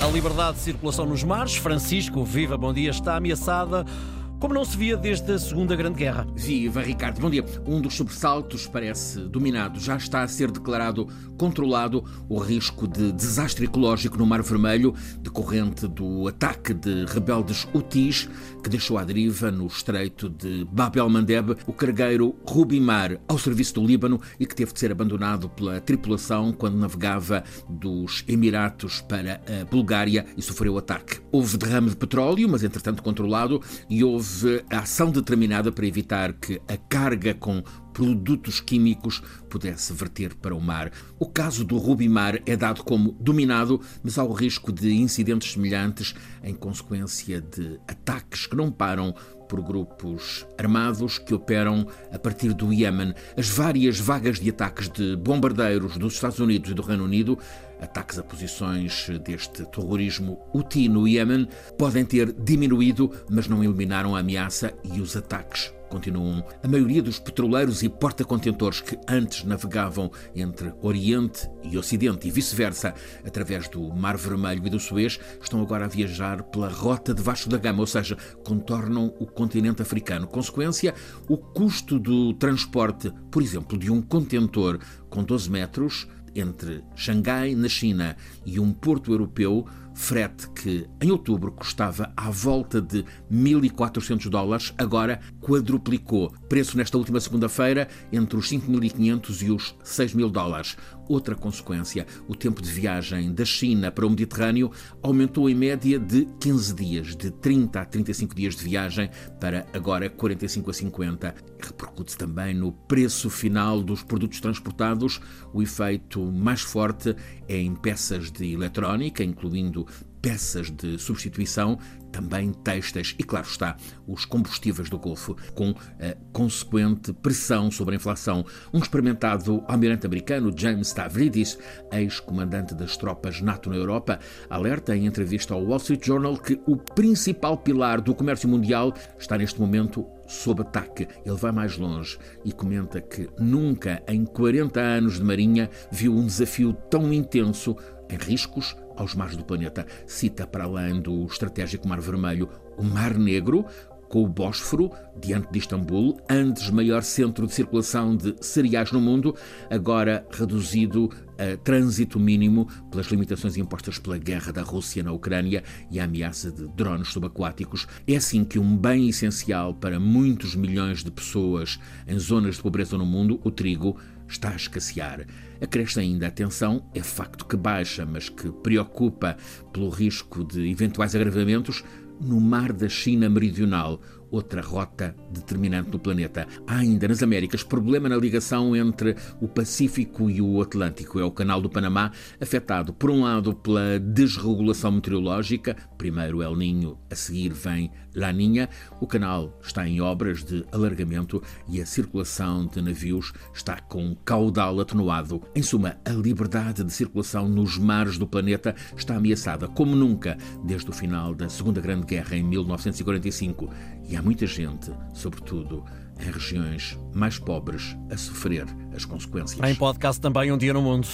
A liberdade de circulação nos mares, Francisco, viva, bom dia, está ameaçada como não se via desde a Segunda Grande Guerra. Viva, Ricardo. Bom dia. Um dos sobressaltos parece dominado. Já está a ser declarado controlado o risco de desastre ecológico no Mar Vermelho, decorrente do ataque de rebeldes Houthis, que deixou à deriva no estreito de Bab el-Mandeb o cargueiro Rubimar, ao serviço do Líbano e que teve de ser abandonado pela tripulação quando navegava dos Emiratos para a Bulgária e sofreu ataque. Houve derrame de petróleo, mas entretanto controlado, e houve ação determinada para evitar que a carga com produtos químicos pudesse verter para o mar. O caso do Rubimar é dado como dominado, mas há o risco de incidentes semelhantes em consequência de ataques que não param por grupos armados que operam a partir do Iêmen. As várias vagas de ataques de bombardeiros dos Estados Unidos e do Reino Unido, ataques a posições deste terrorismo Houthi no Iêmen, podem ter diminuído, mas não eliminaram a ameaça e os ataques continuam. A maioria dos petroleiros e porta-contentores que antes navegavam entre Oriente e Ocidente e vice-versa, através do Mar Vermelho e do Suez, estão agora a viajar pela rota de Vasco da Gama, ou seja, contornam o continente africano. Consequência, o custo do transporte, por exemplo, de um contentor com 12 metros entre Xangai, na China, e um porto europeu, frete que em outubro custava à volta de 1.400 dólares, agora quadruplicou. Preço nesta última segunda-feira entre os 5.500 e os 6.000 dólares. Outra consequência, o tempo de viagem da China para o Mediterrâneo aumentou em média de 15 dias, de 30 a 35 dias de viagem para agora 45 a 50. Repercute também no preço final dos produtos transportados. O efeito mais forte é em peças de eletrónica, incluindo peças de substituição, também textas e, claro está, os combustíveis do Golfo, com a consequente pressão sobre a inflação. Um experimentado almirante americano, James Stavridis, ex-comandante das tropas NATO na Europa, alerta em entrevista ao Wall Street Journal que o principal pilar do comércio mundial está neste momento sob ataque. Ele vai mais longe e comenta que nunca em 40 anos de Marinha viu um desafio tão intenso em riscos aos mares do planeta. Cita, para além do estratégico Mar Vermelho, o Mar Negro, com o Bósforo, diante de Istambul, antes maior centro de circulação de cereais no mundo, agora reduzido a trânsito mínimo pelas limitações impostas pela guerra da Rússia na Ucrânia e a ameaça de drones subaquáticos. É assim que um bem essencial para muitos milhões de pessoas em zonas de pobreza no mundo, o trigo, está a escassear. Acresce ainda a tensão, é facto que baixa, mas que preocupa pelo risco de eventuais agravamentos no mar da China Meridional, outra rota determinante no planeta. Há ainda nas Américas problema na ligação entre o Pacífico e o Atlântico. É o canal do Panamá, afetado, por um lado, pela desregulação meteorológica, primeiro El Ninho, a seguir vem Laninha. O canal está em obras de alargamento e a circulação de navios está com um caudal atenuado. Em suma, a liberdade de circulação nos mares do planeta está ameaçada como nunca desde o final da Segunda Grande Guerra em 1945 e há muita gente, sobretudo em regiões mais pobres, a sofrer as consequências. Em podcast também Um Dia no Mundo.